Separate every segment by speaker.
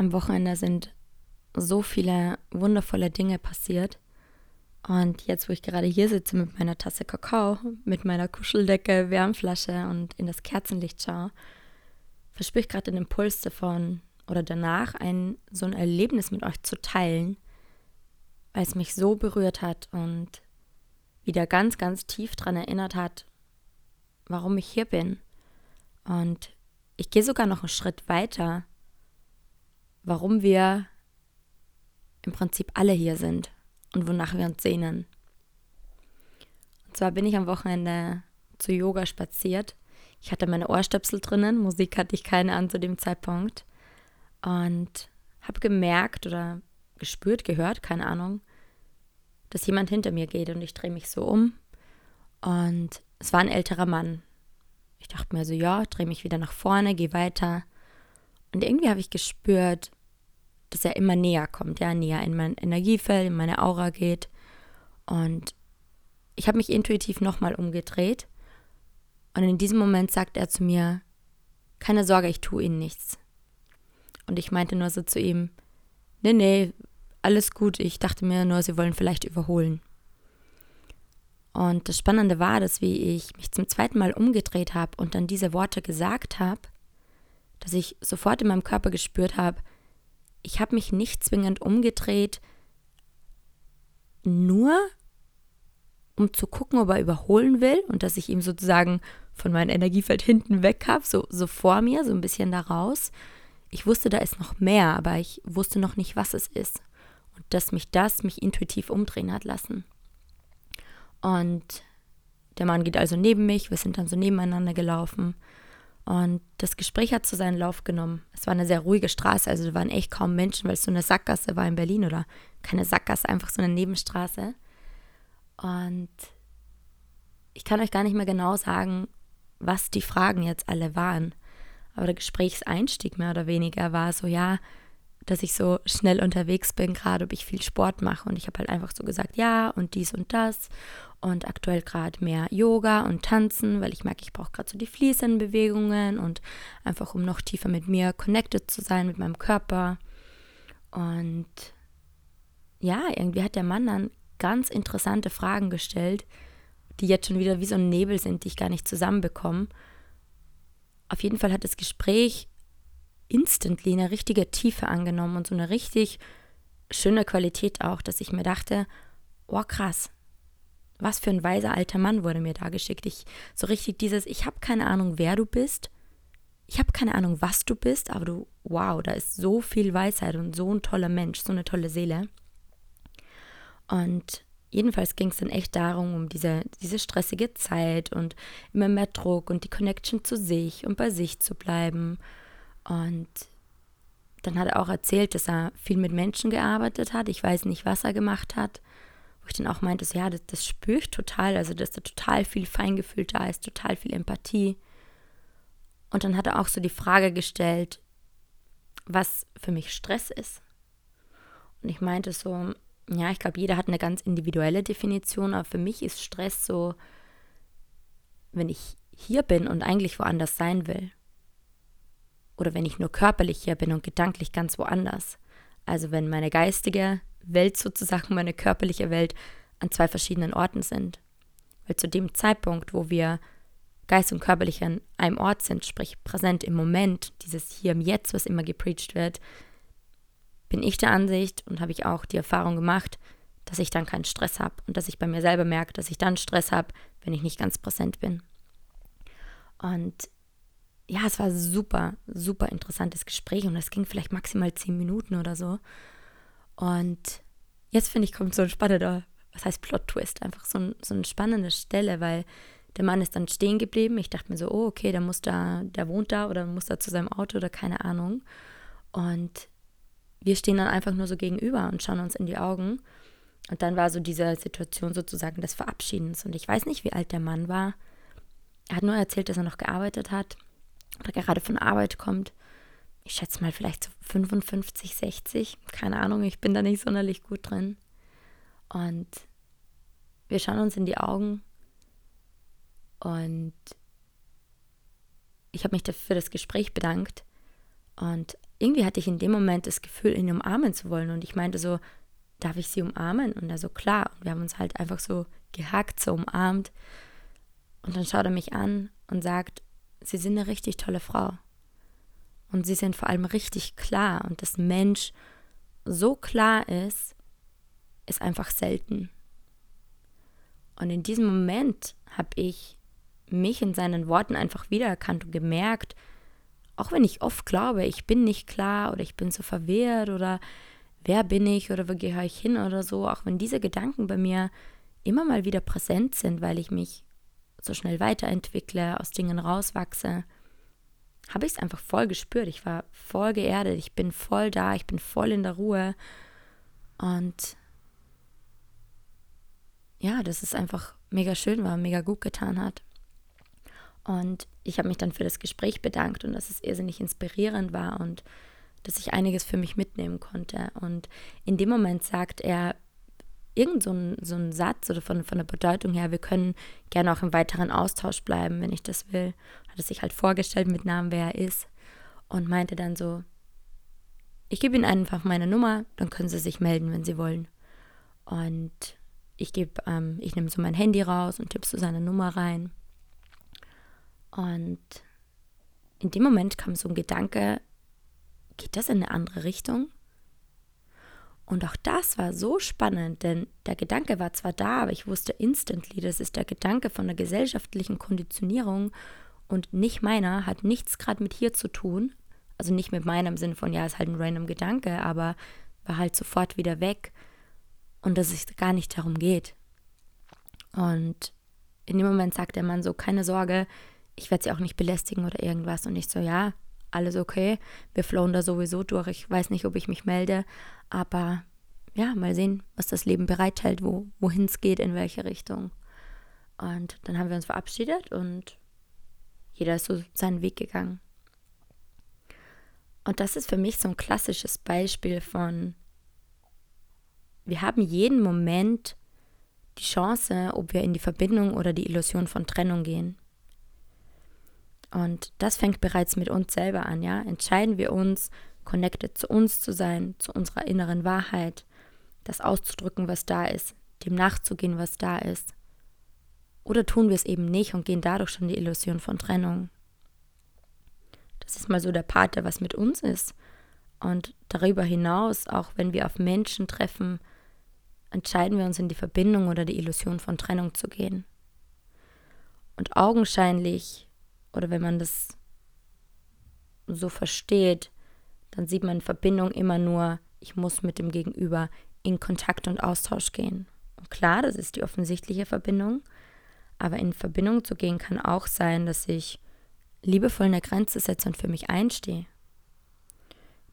Speaker 1: am Wochenende sind so viele wundervolle Dinge passiert. Und jetzt, wo ich gerade hier sitze mit meiner Tasse Kakao, mit meiner Kuscheldecke, Wärmflasche und in das Kerzenlicht schaue, verspüre ich gerade den Impuls davon oder danach, ein so ein Erlebnis mit euch zu teilen, weil es mich so berührt hat und wieder ganz, ganz tief daran erinnert hat, warum ich hier bin. Und ich gehe sogar noch einen Schritt weiter, warum wir im Prinzip alle hier sind und wonach wir uns sehnen. Und zwar bin ich am Wochenende zu Yoga spaziert. Ich hatte meine Ohrstöpsel drinnen, Musik hatte ich keine an zu dem Zeitpunkt und habe gemerkt oder gespürt, gehört, keine Ahnung, dass jemand hinter mir geht und ich drehe mich so um und es war ein älterer Mann. Ich dachte mir so, ja, drehe mich wieder nach vorne, gehe weiter und irgendwie habe ich gespürt, dass er immer näher kommt, ja, näher in mein Energiefeld, in meine Aura geht. Und ich habe mich intuitiv nochmal umgedreht. Und in diesem Moment sagt er zu mir, keine Sorge, ich tue Ihnen nichts. Und ich meinte nur so zu ihm, nee, nee, alles gut. Ich dachte mir nur, Sie wollen vielleicht überholen. Und das Spannende war, dass wie ich mich zum zweiten Mal umgedreht habe und dann diese Worte gesagt habe, dass ich sofort in meinem Körper gespürt habe, ich habe mich nicht zwingend umgedreht, nur um zu gucken, ob er überholen will und dass ich ihm sozusagen von meinem Energiefeld hinten weg habe, so, so vor mir, so ein bisschen da raus. Ich wusste, da ist noch mehr, aber ich wusste noch nicht, was es ist. Und dass mich das mich intuitiv umdrehen hat lassen. Und der Mann geht also neben mich, wir sind dann so nebeneinander gelaufen. Und das Gespräch hat zu seinen Lauf genommen. Es war eine sehr ruhige Straße, also da waren echt kaum Menschen, weil es so eine Sackgasse war in Berlin oder keine Sackgasse, einfach so eine Nebenstraße. Und ich kann euch gar nicht mehr genau sagen, was die Fragen jetzt alle waren. Aber der Gesprächseinstieg mehr oder weniger war so, ja, dass ich so schnell unterwegs bin, gerade ob ich viel Sport mache. Und ich habe halt einfach so gesagt, ja, und dies und das und aktuell gerade mehr Yoga und Tanzen, weil ich merke, ich brauche gerade so die fließenden Bewegungen und einfach um noch tiefer mit mir connected zu sein, mit meinem Körper. Und ja, irgendwie hat der Mann dann ganz interessante Fragen gestellt, die jetzt schon wieder wie so ein Nebel sind, die ich gar nicht zusammenbekomme. Auf jeden Fall hat das Gespräch instantly eine richtige Tiefe angenommen und so eine richtig schöne Qualität auch, dass ich mir dachte, oh krass, was für ein weiser alter Mann wurde mir da geschickt. Ich so richtig dieses, ich habe keine Ahnung, wer du bist. Ich habe keine Ahnung, was du bist, aber du, wow, da ist so viel Weisheit und so ein toller Mensch, so eine tolle Seele. Und jedenfalls ging es dann echt darum, um diese, diese stressige Zeit und immer mehr Druck und die Connection zu sich und bei sich zu bleiben. Und dann hat er auch erzählt, dass er viel mit Menschen gearbeitet hat. Ich weiß nicht, was er gemacht hat wo ich dann auch meinte, so, ja, das, das spüre ich total, also dass da total viel Feingefühl da ist, total viel Empathie. Und dann hat er auch so die Frage gestellt, was für mich Stress ist. Und ich meinte so, ja, ich glaube, jeder hat eine ganz individuelle Definition, aber für mich ist Stress so, wenn ich hier bin und eigentlich woanders sein will. Oder wenn ich nur körperlich hier bin und gedanklich ganz woanders. Also wenn meine geistige Welt sozusagen, meine körperliche Welt, an zwei verschiedenen Orten sind. Weil zu dem Zeitpunkt, wo wir Geist und körperlich an einem Ort sind, sprich präsent im Moment, dieses Hier im Jetzt, was immer gepreacht wird, bin ich der Ansicht und habe ich auch die Erfahrung gemacht, dass ich dann keinen Stress habe und dass ich bei mir selber merke, dass ich dann Stress habe, wenn ich nicht ganz präsent bin. Und ja, es war super, super interessantes Gespräch und es ging vielleicht maximal zehn Minuten oder so. Und jetzt finde ich, kommt so ein spannender, was heißt Plot-Twist, einfach so, ein, so eine spannende Stelle, weil der Mann ist dann stehen geblieben. Ich dachte mir so, oh, okay, der muss da, der wohnt da oder muss da zu seinem Auto oder keine Ahnung. Und wir stehen dann einfach nur so gegenüber und schauen uns in die Augen. Und dann war so diese Situation sozusagen des Verabschiedens. Und ich weiß nicht, wie alt der Mann war. Er hat nur erzählt, dass er noch gearbeitet hat oder gerade von Arbeit kommt ich schätze mal vielleicht so 55, 60, keine Ahnung, ich bin da nicht sonderlich gut drin. Und wir schauen uns in die Augen und ich habe mich dafür das Gespräch bedankt und irgendwie hatte ich in dem Moment das Gefühl, ihn umarmen zu wollen. Und ich meinte so, darf ich sie umarmen? Und er so, klar. Und wir haben uns halt einfach so gehackt, so umarmt. Und dann schaut er mich an und sagt, Sie sind eine richtig tolle Frau. Und Sie sind vor allem richtig klar. Und dass Mensch so klar ist, ist einfach selten. Und in diesem Moment habe ich mich in seinen Worten einfach wiedererkannt und gemerkt, auch wenn ich oft glaube, ich bin nicht klar oder ich bin so verwirrt oder wer bin ich oder wo gehöre ich hin oder so, auch wenn diese Gedanken bei mir immer mal wieder präsent sind, weil ich mich so schnell weiterentwickle, aus Dingen rauswachse, habe ich es einfach voll gespürt. Ich war voll geerdet, ich bin voll da, ich bin voll in der Ruhe. Und ja, dass es einfach mega schön war, mega gut getan hat. Und ich habe mich dann für das Gespräch bedankt und dass es irrsinnig inspirierend war und dass ich einiges für mich mitnehmen konnte. Und in dem Moment sagt er irgend so ein, so ein Satz oder von, von der Bedeutung her, wir können gerne auch im weiteren Austausch bleiben, wenn ich das will. Hat er sich halt vorgestellt mit Namen, wer er ist und meinte dann so, ich gebe Ihnen einfach meine Nummer, dann können Sie sich melden, wenn Sie wollen. Und ich gebe, ähm, ich nehme so mein Handy raus und tippe so seine Nummer rein. Und in dem Moment kam so ein Gedanke, geht das in eine andere Richtung? Und auch das war so spannend, denn der Gedanke war zwar da, aber ich wusste instantly, das ist der Gedanke von der gesellschaftlichen Konditionierung und nicht meiner, hat nichts gerade mit hier zu tun. Also nicht mit meinem Sinn von, ja, ist halt ein random Gedanke, aber war halt sofort wieder weg und dass es gar nicht darum geht. Und in dem Moment sagt der Mann so, keine Sorge, ich werde sie auch nicht belästigen oder irgendwas. Und ich so, ja, alles okay. Wir flowen da sowieso durch. Ich weiß nicht, ob ich mich melde, aber ja, mal sehen, was das Leben bereithält, wo, wohin es geht, in welche Richtung. Und dann haben wir uns verabschiedet und jeder ist so seinen Weg gegangen. Und das ist für mich so ein klassisches Beispiel von, wir haben jeden Moment die Chance, ob wir in die Verbindung oder die Illusion von Trennung gehen. Und das fängt bereits mit uns selber an, ja? Entscheiden wir uns, connected zu uns zu sein, zu unserer inneren Wahrheit, das auszudrücken, was da ist, dem nachzugehen, was da ist. Oder tun wir es eben nicht und gehen dadurch schon die Illusion von Trennung. Das ist mal so der Part, der was mit uns ist. Und darüber hinaus, auch wenn wir auf Menschen treffen, entscheiden wir uns in die Verbindung oder die Illusion von Trennung zu gehen. Und augenscheinlich oder wenn man das so versteht, dann sieht man in Verbindung immer nur, ich muss mit dem Gegenüber in Kontakt und Austausch gehen. Und klar, das ist die offensichtliche Verbindung, aber in Verbindung zu gehen kann auch sein, dass ich liebevoll eine Grenze setze und für mich einstehe.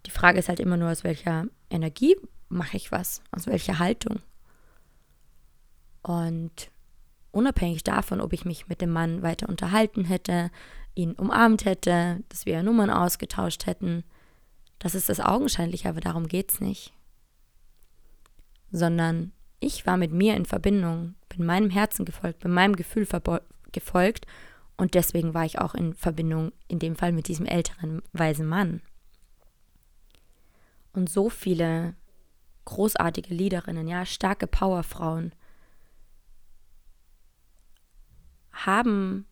Speaker 1: Die Frage ist halt immer nur, aus welcher Energie mache ich was, aus welcher Haltung. Und unabhängig davon, ob ich mich mit dem Mann weiter unterhalten hätte, ihn umarmt hätte, dass wir Nummern ausgetauscht hätten, das ist das Augenscheinliche, aber darum geht es nicht. Sondern ich war mit mir in Verbindung, bin meinem Herzen gefolgt, bin meinem Gefühl gefolgt und deswegen war ich auch in Verbindung, in dem Fall mit diesem älteren, weisen Mann. Und so viele großartige Liederinnen, ja, starke Powerfrauen, haben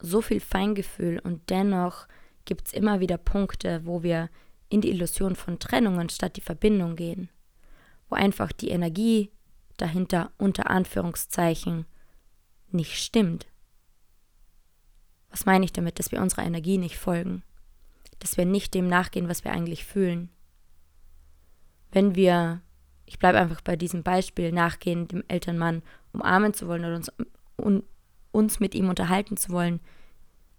Speaker 1: so viel Feingefühl und dennoch gibt es immer wieder Punkte, wo wir in die Illusion von Trennung anstatt die Verbindung gehen, wo einfach die Energie dahinter unter Anführungszeichen nicht stimmt. Was meine ich damit, dass wir unserer Energie nicht folgen, dass wir nicht dem nachgehen, was wir eigentlich fühlen? Wenn wir, ich bleibe einfach bei diesem Beispiel, nachgehen, dem Elternmann umarmen zu wollen oder uns un, uns mit ihm unterhalten zu wollen,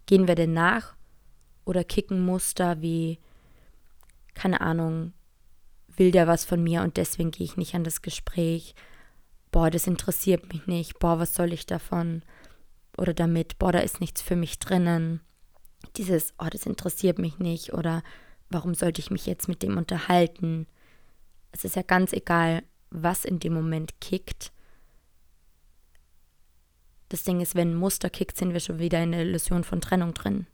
Speaker 1: gehen wir denn nach oder kicken Muster wie, keine Ahnung, will der was von mir und deswegen gehe ich nicht an das Gespräch, boah, das interessiert mich nicht, boah, was soll ich davon oder damit, boah, da ist nichts für mich drinnen. Dieses, oh, das interessiert mich nicht oder warum sollte ich mich jetzt mit dem unterhalten? Es ist ja ganz egal, was in dem Moment kickt. Das Ding ist, wenn ein Muster kickt, sind wir schon wieder in der Illusion von Trennung drin.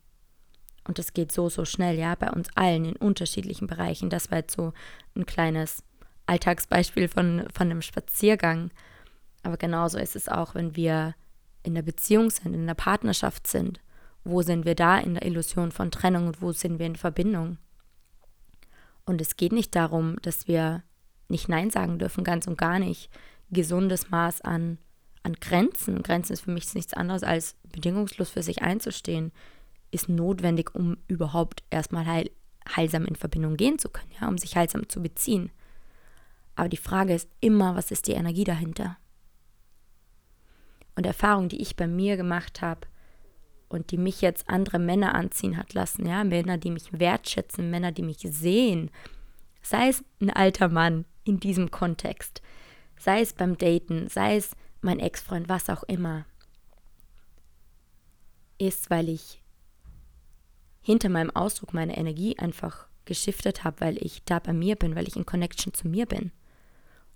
Speaker 1: Und das geht so, so schnell, ja, bei uns allen in unterschiedlichen Bereichen. Das war jetzt so ein kleines Alltagsbeispiel von, von einem Spaziergang. Aber genauso ist es auch, wenn wir in der Beziehung sind, in der Partnerschaft sind. Wo sind wir da in der Illusion von Trennung und wo sind wir in Verbindung? Und es geht nicht darum, dass wir nicht Nein sagen dürfen, ganz und gar nicht. Gesundes Maß an, an Grenzen. Grenzen ist für mich nichts anderes als bedingungslos für sich einzustehen, ist notwendig, um überhaupt erstmal heil, heilsam in Verbindung gehen zu können, ja, um sich heilsam zu beziehen. Aber die Frage ist immer, was ist die Energie dahinter? Und Erfahrung, die ich bei mir gemacht habe und die mich jetzt andere Männer anziehen hat lassen, ja, Männer, die mich wertschätzen, Männer, die mich sehen, sei es ein alter Mann in diesem Kontext, sei es beim Daten, sei es mein Ex-Freund, was auch immer, ist, weil ich hinter meinem Ausdruck meine Energie einfach geschiftet habe, weil ich da bei mir bin, weil ich in Connection zu mir bin.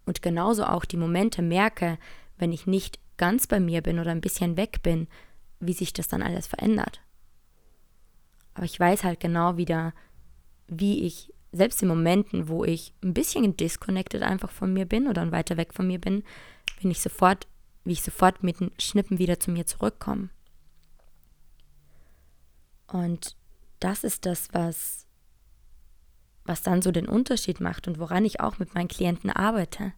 Speaker 1: Und genauso auch die Momente merke, wenn ich nicht ganz bei mir bin oder ein bisschen weg bin, wie sich das dann alles verändert. Aber ich weiß halt genau wieder, wie ich, selbst in Momenten, wo ich ein bisschen disconnected einfach von mir bin oder weiter weg von mir bin, bin ich sofort, wie ich sofort mit den Schnippen wieder zu mir zurückkomme. Und das ist das, was, was dann so den Unterschied macht und woran ich auch mit meinen Klienten arbeite.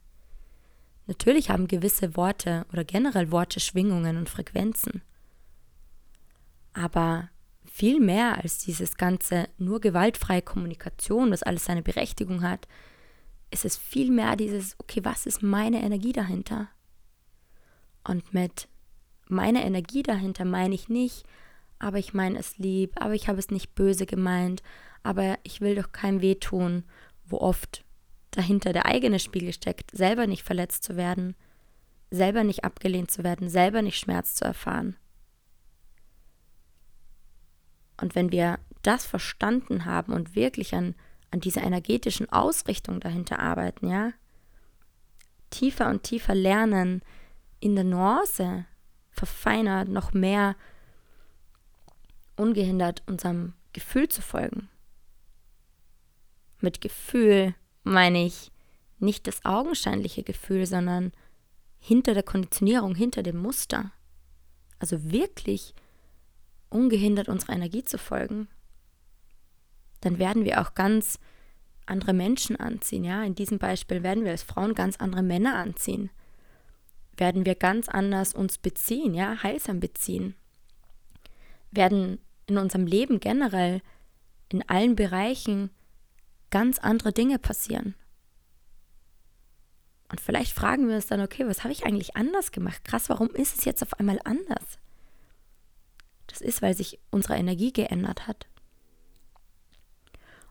Speaker 1: Natürlich haben gewisse Worte oder generell Worte Schwingungen und Frequenzen. Aber viel mehr als dieses ganze nur gewaltfreie Kommunikation, was alles seine Berechtigung hat, ist es viel mehr dieses, okay, was ist meine Energie dahinter? Und mit meiner Energie dahinter meine ich nicht, aber ich meine es lieb, aber ich habe es nicht böse gemeint, aber ich will doch keinem wehtun, wo oft dahinter der eigene Spiegel steckt, selber nicht verletzt zu werden, selber nicht abgelehnt zu werden, selber nicht Schmerz zu erfahren. Und wenn wir das verstanden haben und wirklich an, an dieser energetischen Ausrichtung dahinter arbeiten, ja, tiefer und tiefer lernen, in der Nuance verfeinert, noch mehr ungehindert unserem Gefühl zu folgen. Mit Gefühl meine ich nicht das augenscheinliche Gefühl, sondern hinter der Konditionierung, hinter dem Muster. Also wirklich ungehindert unserer Energie zu folgen. Dann werden wir auch ganz andere Menschen anziehen. Ja, in diesem Beispiel werden wir als Frauen ganz andere Männer anziehen. Werden wir ganz anders uns beziehen, ja, heilsam beziehen. Werden in unserem Leben generell in allen Bereichen ganz andere Dinge passieren. Und vielleicht fragen wir uns dann, okay, was habe ich eigentlich anders gemacht? Krass, warum ist es jetzt auf einmal anders? Das ist, weil sich unsere Energie geändert hat.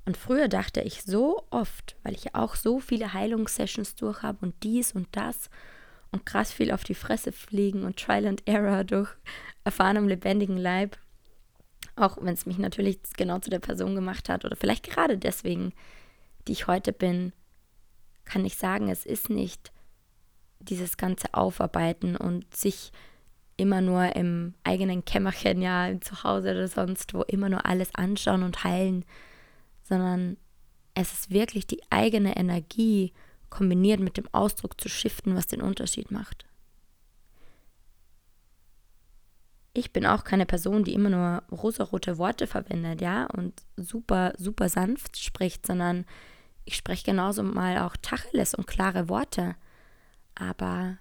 Speaker 1: Und früher dachte ich so oft, weil ich ja auch so viele Heilungssessions durch habe und dies und das und krass viel auf die Fresse fliegen und Trial and Error durch erfahrenem lebendigen Leib, auch wenn es mich natürlich genau zu der Person gemacht hat oder vielleicht gerade deswegen, die ich heute bin, kann ich sagen, es ist nicht dieses ganze Aufarbeiten und sich immer nur im eigenen Kämmerchen, ja, zu Hause oder sonst wo, immer nur alles anschauen und heilen, sondern es ist wirklich die eigene Energie kombiniert mit dem Ausdruck zu shiften, was den Unterschied macht. Ich bin auch keine Person, die immer nur rosarote Worte verwendet, ja, und super, super sanft spricht, sondern ich spreche genauso mal auch Tacheles und klare Worte. Aber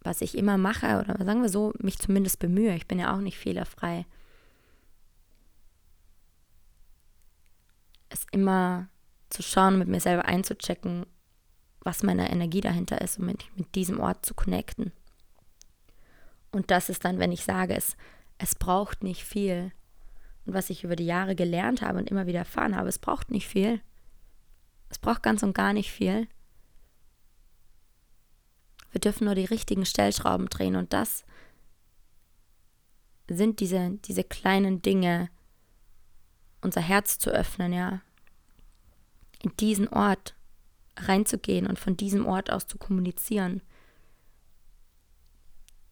Speaker 1: was ich immer mache, oder sagen wir so, mich zumindest bemühe, ich bin ja auch nicht fehlerfrei, ist immer zu schauen, mit mir selber einzuchecken, was meine Energie dahinter ist, um mich mit diesem Ort zu connecten. Und das ist dann, wenn ich sage, es, es braucht nicht viel. Und was ich über die Jahre gelernt habe und immer wieder erfahren habe, es braucht nicht viel. Es braucht ganz und gar nicht viel. Wir dürfen nur die richtigen Stellschrauben drehen und das sind diese, diese kleinen Dinge, unser Herz zu öffnen, ja. In diesen Ort reinzugehen und von diesem Ort aus zu kommunizieren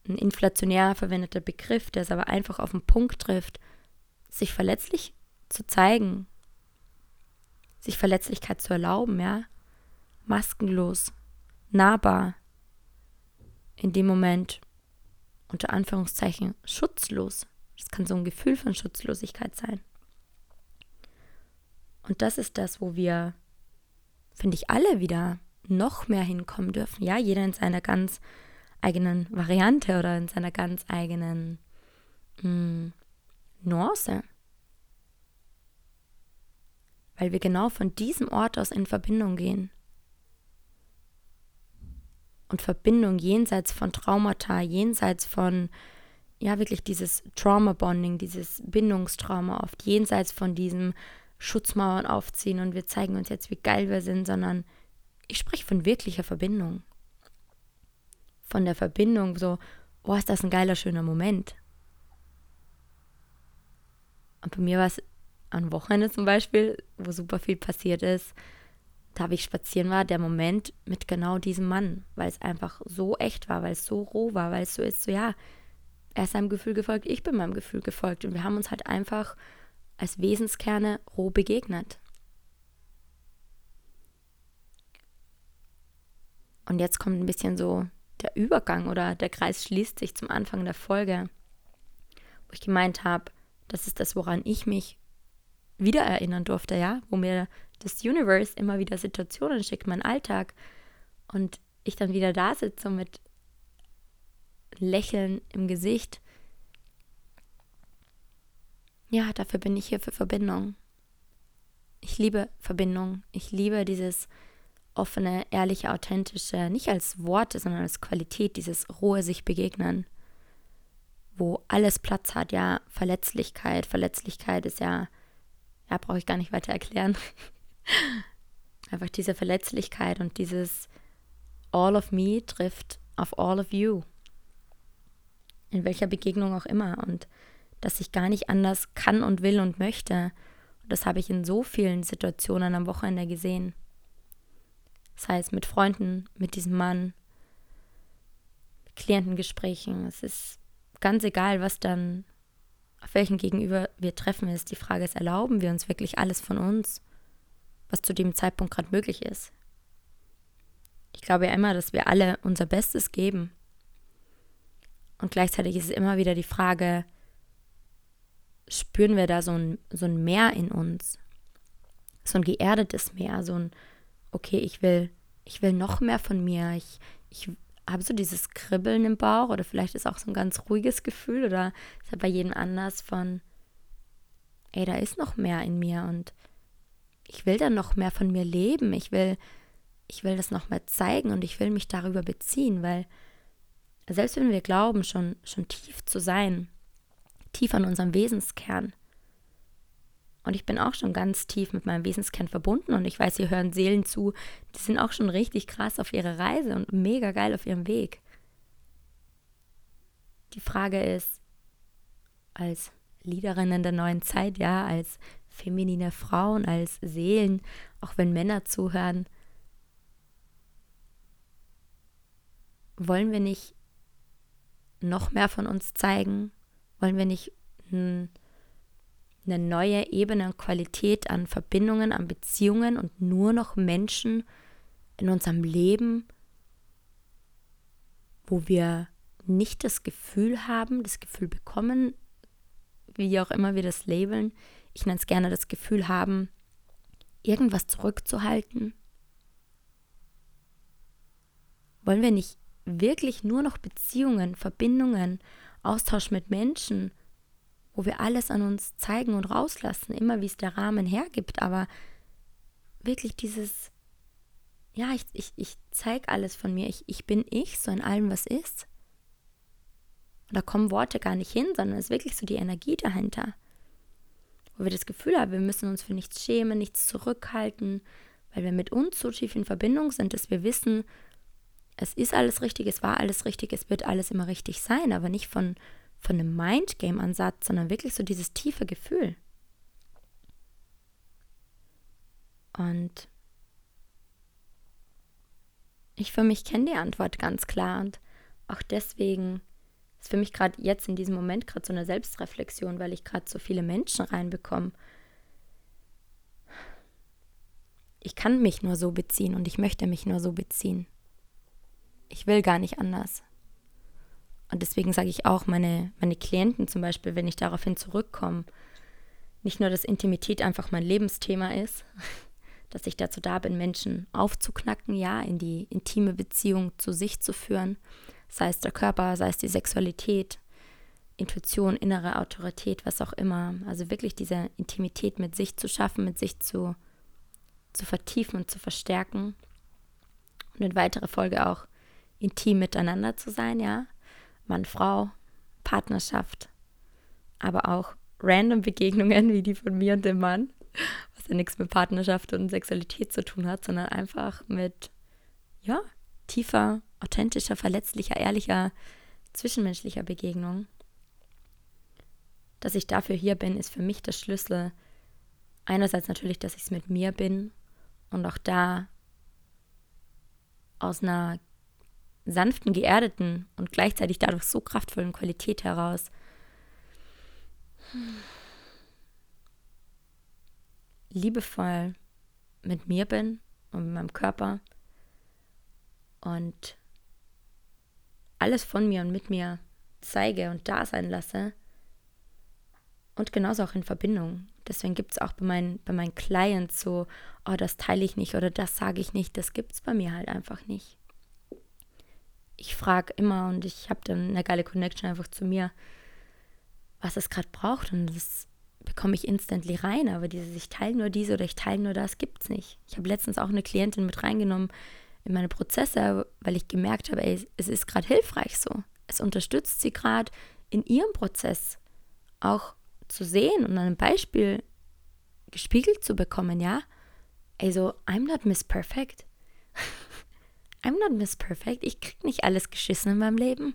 Speaker 1: ein inflationär verwendeter Begriff, der es aber einfach auf den Punkt trifft, sich verletzlich zu zeigen, sich Verletzlichkeit zu erlauben, ja, maskenlos, nahbar, in dem Moment unter Anführungszeichen schutzlos. Das kann so ein Gefühl von Schutzlosigkeit sein. Und das ist das, wo wir, finde ich, alle wieder noch mehr hinkommen dürfen. Ja, jeder in seiner ganz eigenen Variante oder in seiner ganz eigenen mh, hm, Nuance. Weil wir genau von diesem Ort aus in Verbindung gehen. Und Verbindung jenseits von Traumata, jenseits von, ja, wirklich dieses Trauma-Bonding, dieses Bindungstrauma oft, jenseits von diesem Schutzmauern aufziehen und wir zeigen uns jetzt, wie geil wir sind, sondern ich spreche von wirklicher Verbindung. Von der Verbindung, so, oh, ist das ein geiler, schöner Moment. Und bei mir war es am Wochenende zum Beispiel, wo super viel passiert ist, da ich spazieren war, der Moment mit genau diesem Mann, weil es einfach so echt war, weil es so roh war, weil es so ist, so ja, er ist seinem Gefühl gefolgt, ich bin meinem Gefühl gefolgt und wir haben uns halt einfach als Wesenskerne roh begegnet. Und jetzt kommt ein bisschen so der Übergang oder der Kreis schließt sich zum Anfang der Folge, wo ich gemeint habe, das ist das, woran ich mich wiedererinnern durfte, ja, wo mir das Universe immer wieder Situationen schickt, mein Alltag und ich dann wieder da sitze mit Lächeln im Gesicht. Ja, dafür bin ich hier für Verbindung. Ich liebe Verbindung. Ich liebe dieses offene, ehrliche, authentische, nicht als Worte, sondern als Qualität, dieses rohe sich begegnen, wo alles Platz hat, ja, Verletzlichkeit. Verletzlichkeit ist ja, ja, brauche ich gar nicht weiter erklären. Einfach diese Verletzlichkeit und dieses All of me trifft auf All of you. In welcher Begegnung auch immer. Und dass ich gar nicht anders kann und will und möchte. Und das habe ich in so vielen Situationen am Wochenende gesehen. Das heißt, mit Freunden, mit diesem Mann, Klientengesprächen. Es ist ganz egal, was dann, auf welchen Gegenüber wir treffen ist. Die Frage ist, erlauben wir uns wirklich alles von uns, was zu dem Zeitpunkt gerade möglich ist? Ich glaube ja immer, dass wir alle unser Bestes geben. Und gleichzeitig ist es immer wieder die Frage, spüren wir da so ein, so ein Meer in uns? So ein geerdetes Meer, so ein, okay, ich will, ich will noch mehr von mir. Ich, ich habe so dieses Kribbeln im Bauch oder vielleicht ist auch so ein ganz ruhiges Gefühl oder ist halt bei jedem anders von, ey, da ist noch mehr in mir und ich will dann noch mehr von mir leben. Ich will, ich will das noch mehr zeigen und ich will mich darüber beziehen, weil selbst wenn wir glauben, schon, schon tief zu sein, tief an unserem Wesenskern, und ich bin auch schon ganz tief mit meinem Wesenskern verbunden und ich weiß, hier hören Seelen zu, die sind auch schon richtig krass auf ihrer Reise und mega geil auf ihrem Weg. Die Frage ist, als Liederinnen der neuen Zeit, ja, als feminine Frauen, als Seelen, auch wenn Männer zuhören, wollen wir nicht noch mehr von uns zeigen? Wollen wir nicht hm, eine neue Ebene und Qualität an Verbindungen, an Beziehungen und nur noch Menschen in unserem Leben, wo wir nicht das Gefühl haben, das Gefühl bekommen, wie auch immer wir das labeln, ich nenne es gerne das Gefühl haben, irgendwas zurückzuhalten? Wollen wir nicht wirklich nur noch Beziehungen, Verbindungen, Austausch mit Menschen wo wir alles an uns zeigen und rauslassen, immer wie es der Rahmen hergibt, aber wirklich dieses, ja, ich, ich, ich zeige alles von mir, ich, ich bin ich, so in allem, was ist. Und da kommen Worte gar nicht hin, sondern es ist wirklich so die Energie dahinter. Wo wir das Gefühl haben, wir müssen uns für nichts schämen, nichts zurückhalten, weil wir mit uns so tief in Verbindung sind, dass wir wissen, es ist alles richtig, es war alles richtig, es wird alles immer richtig sein, aber nicht von, von einem Mindgame-Ansatz, sondern wirklich so dieses tiefe Gefühl. Und ich für mich kenne die Antwort ganz klar und auch deswegen ist für mich gerade jetzt in diesem Moment gerade so eine Selbstreflexion, weil ich gerade so viele Menschen reinbekomme. Ich kann mich nur so beziehen und ich möchte mich nur so beziehen. Ich will gar nicht anders. Und deswegen sage ich auch, meine, meine Klienten zum Beispiel, wenn ich daraufhin zurückkomme, nicht nur, dass Intimität einfach mein Lebensthema ist, dass ich dazu da bin, Menschen aufzuknacken, ja, in die intime Beziehung zu sich zu führen, sei es der Körper, sei es die Sexualität, Intuition, innere Autorität, was auch immer. Also wirklich diese Intimität mit sich zu schaffen, mit sich zu, zu vertiefen und zu verstärken. Und in weiterer Folge auch intim miteinander zu sein, ja. Mann, Frau, Partnerschaft, aber auch random Begegnungen wie die von mir und dem Mann, was ja nichts mit Partnerschaft und Sexualität zu tun hat, sondern einfach mit, ja, tiefer, authentischer, verletzlicher, ehrlicher, zwischenmenschlicher Begegnung. Dass ich dafür hier bin, ist für mich der Schlüssel. Einerseits natürlich, dass ich es mit mir bin und auch da aus einer sanften, geerdeten und gleichzeitig dadurch so kraftvollen Qualität heraus liebevoll mit mir bin und mit meinem Körper und alles von mir und mit mir zeige und da sein lasse. Und genauso auch in Verbindung. Deswegen gibt es auch bei meinen, bei meinen Clients so, oh, das teile ich nicht oder das sage ich nicht. Das gibt es bei mir halt einfach nicht. Ich frage immer und ich habe dann eine geile Connection einfach zu mir, was es gerade braucht. Und das bekomme ich instantly rein. Aber dieses, ich teile nur diese oder ich teile nur das, gibt es nicht. Ich habe letztens auch eine Klientin mit reingenommen in meine Prozesse, weil ich gemerkt habe, es ist gerade hilfreich so. Es unterstützt sie gerade in ihrem Prozess auch zu sehen und einem Beispiel gespiegelt zu bekommen, ja. Also, I'm not Miss Perfect. I'm not Miss Perfect. Ich krieg nicht alles geschissen in meinem Leben.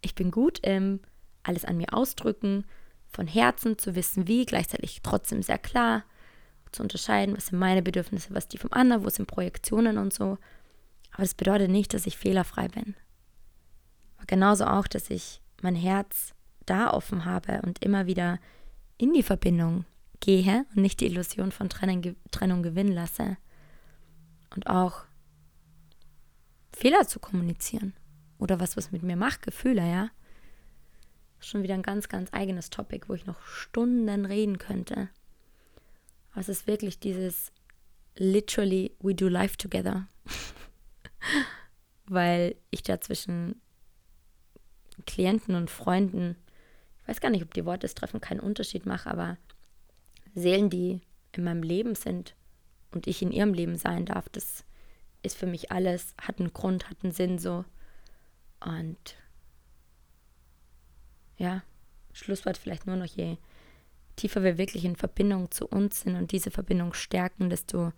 Speaker 1: Ich bin gut im alles an mir ausdrücken, von Herzen zu wissen, wie, gleichzeitig trotzdem sehr klar zu unterscheiden, was sind meine Bedürfnisse, was die vom anderen, wo sind Projektionen und so. Aber das bedeutet nicht, dass ich fehlerfrei bin. Aber genauso auch, dass ich mein Herz da offen habe und immer wieder in die Verbindung gehe und nicht die Illusion von Trennung, Trennung gewinnen lasse. Und auch Fehler zu kommunizieren. Oder was, was mit mir macht, Gefühle, ja schon wieder ein ganz, ganz eigenes Topic, wo ich noch Stunden reden könnte. Aber es ist wirklich dieses literally we do life together. Weil ich da zwischen Klienten und Freunden, ich weiß gar nicht, ob die Worte es treffen, keinen Unterschied mache, aber Seelen, die in meinem Leben sind und ich in ihrem Leben sein darf, das ist für mich alles, hat einen Grund, hat einen Sinn so. Und ja, Schlusswort vielleicht nur noch, je tiefer wir wirklich in Verbindung zu uns sind und diese Verbindung stärken, desto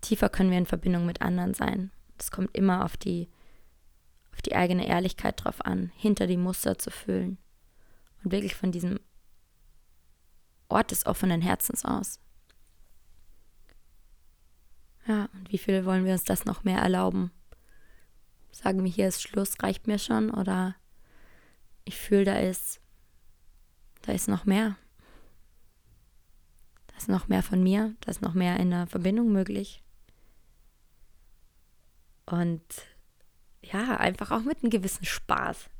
Speaker 1: tiefer können wir in Verbindung mit anderen sein. Das kommt immer auf die, auf die eigene Ehrlichkeit drauf an, hinter die Muster zu fühlen und wirklich von diesem Ort des offenen Herzens aus. Ja, und wie viel wollen wir uns das noch mehr erlauben? Sagen wir, hier ist Schluss, reicht mir schon oder ich fühle, da ist, da ist noch mehr. Da ist noch mehr von mir, da ist noch mehr in der Verbindung möglich. Und ja, einfach auch mit einem gewissen Spaß.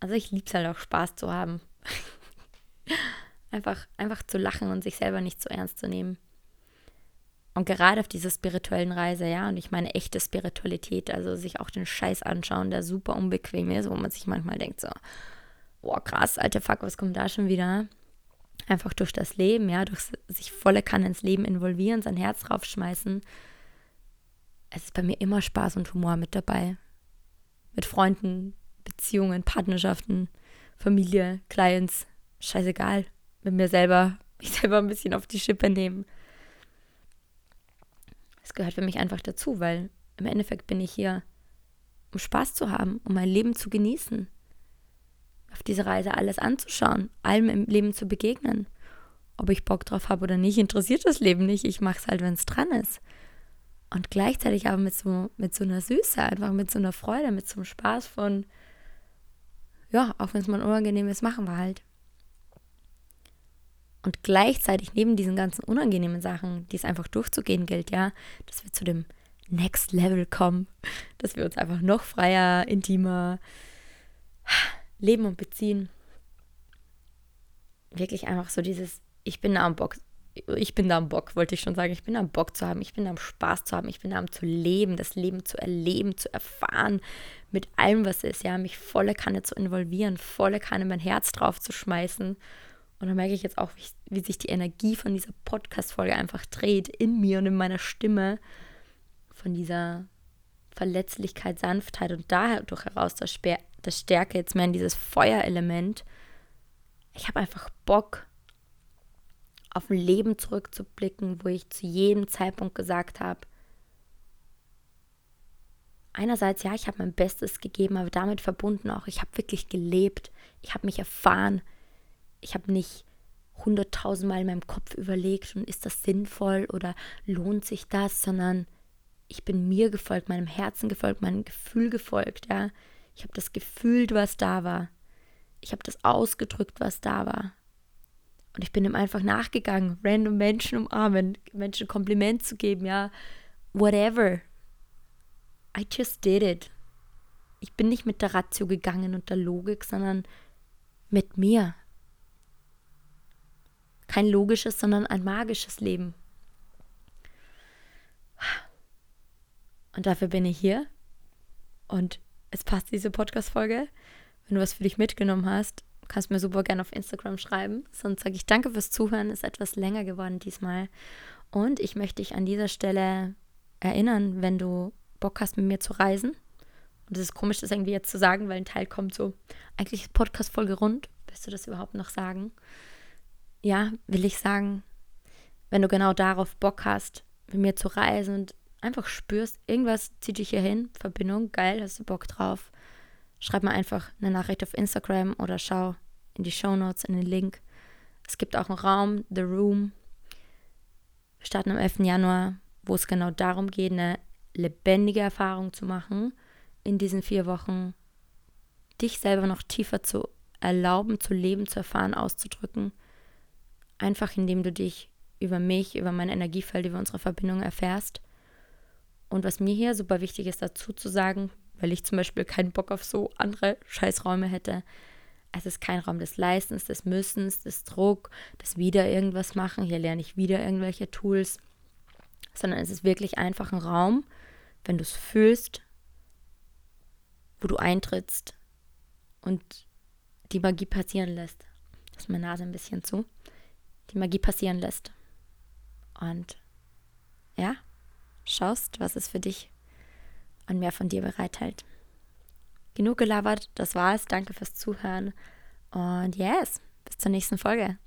Speaker 1: Also ich liebe es halt auch Spaß zu haben. einfach, einfach zu lachen und sich selber nicht zu so ernst zu nehmen. Und gerade auf dieser spirituellen Reise, ja, und ich meine echte Spiritualität, also sich auch den Scheiß anschauen, der super unbequem ist, wo man sich manchmal denkt so, boah, krass, alter Fuck, was kommt da schon wieder? Einfach durch das Leben, ja, durch sich volle Kanne ins Leben involvieren, sein Herz raufschmeißen. Es ist bei mir immer Spaß und Humor mit dabei. Mit Freunden, Beziehungen, Partnerschaften, Familie, Clients, scheißegal. Mit mir selber, mich selber ein bisschen auf die Schippe nehmen es gehört für mich einfach dazu, weil im Endeffekt bin ich hier, um Spaß zu haben, um mein Leben zu genießen, auf diese Reise alles anzuschauen, allem im Leben zu begegnen. Ob ich Bock drauf habe oder nicht, interessiert das Leben nicht. Ich mache es halt, wenn es dran ist. Und gleichzeitig aber mit so, mit so einer Süße, einfach mit so einer Freude, mit so einem Spaß von, ja, auch wenn es mal unangenehm ist, machen wir halt. Und gleichzeitig neben diesen ganzen unangenehmen Sachen, die es einfach durchzugehen gilt, ja, dass wir zu dem Next Level kommen, dass wir uns einfach noch freier, intimer leben und beziehen. Wirklich einfach so dieses, ich bin da am Bock, ich bin da am Bock, wollte ich schon sagen, ich bin da am Bock zu haben, ich bin da am Spaß zu haben, ich bin da am zu leben, das Leben zu erleben, zu erfahren, mit allem, was ist, ja, mich volle Kanne zu involvieren, volle Kanne mein Herz drauf zu schmeißen und da merke ich jetzt auch, wie, wie sich die Energie von dieser Podcast-Folge einfach dreht in mir und in meiner Stimme. Von dieser Verletzlichkeit, Sanftheit und dadurch heraus das, das Stärke jetzt mehr in dieses Feuerelement. Ich habe einfach Bock, auf ein Leben zurückzublicken, wo ich zu jedem Zeitpunkt gesagt habe, einerseits ja, ich habe mein Bestes gegeben, aber damit verbunden auch, ich habe wirklich gelebt, ich habe mich erfahren, ich habe nicht hunderttausendmal in meinem Kopf überlegt und ist das sinnvoll oder lohnt sich das, sondern ich bin mir gefolgt, meinem Herzen gefolgt, meinem Gefühl gefolgt, ja. Ich habe das gefühlt, was da war. Ich habe das ausgedrückt, was da war. Und ich bin ihm einfach nachgegangen, random Menschen umarmen, Menschen Kompliment zu geben, ja. Whatever. I just did it. Ich bin nicht mit der Ratio gegangen und der Logik, sondern mit mir, kein logisches, sondern ein magisches Leben. Und dafür bin ich hier. Und es passt diese Podcast-Folge. Wenn du was für dich mitgenommen hast, kannst du mir super gerne auf Instagram schreiben. Sonst sage ich danke fürs Zuhören. Ist etwas länger geworden diesmal. Und ich möchte dich an dieser Stelle erinnern, wenn du Bock hast, mit mir zu reisen. Und es ist komisch, das irgendwie jetzt zu sagen, weil ein Teil kommt so, eigentlich ist Podcast-Folge rund. Willst du das überhaupt noch sagen? Ja, will ich sagen, wenn du genau darauf Bock hast, mit mir zu reisen und einfach spürst, irgendwas zieht dich hier hin, Verbindung, geil, hast du Bock drauf, schreib mir einfach eine Nachricht auf Instagram oder schau in die Show Notes, in den Link. Es gibt auch einen Raum, The Room. Wir starten am 11. Januar, wo es genau darum geht, eine lebendige Erfahrung zu machen, in diesen vier Wochen dich selber noch tiefer zu erlauben, zu leben, zu erfahren, auszudrücken Einfach indem du dich über mich, über mein Energiefeld, über unsere Verbindung erfährst. Und was mir hier super wichtig ist, dazu zu sagen, weil ich zum Beispiel keinen Bock auf so andere Scheißräume hätte. Es ist kein Raum des Leistens, des Müssens, des Druck, des wieder irgendwas machen. Hier lerne ich wieder irgendwelche Tools. Sondern es ist wirklich einfach ein Raum, wenn du es fühlst, wo du eintrittst und die Magie passieren lässt. Das ist meine Nase ein bisschen zu die Magie passieren lässt. Und ja, schaust, was es für dich und mehr von dir bereithält. Genug gelabert, das war's. Danke fürs Zuhören. Und yes, bis zur nächsten Folge.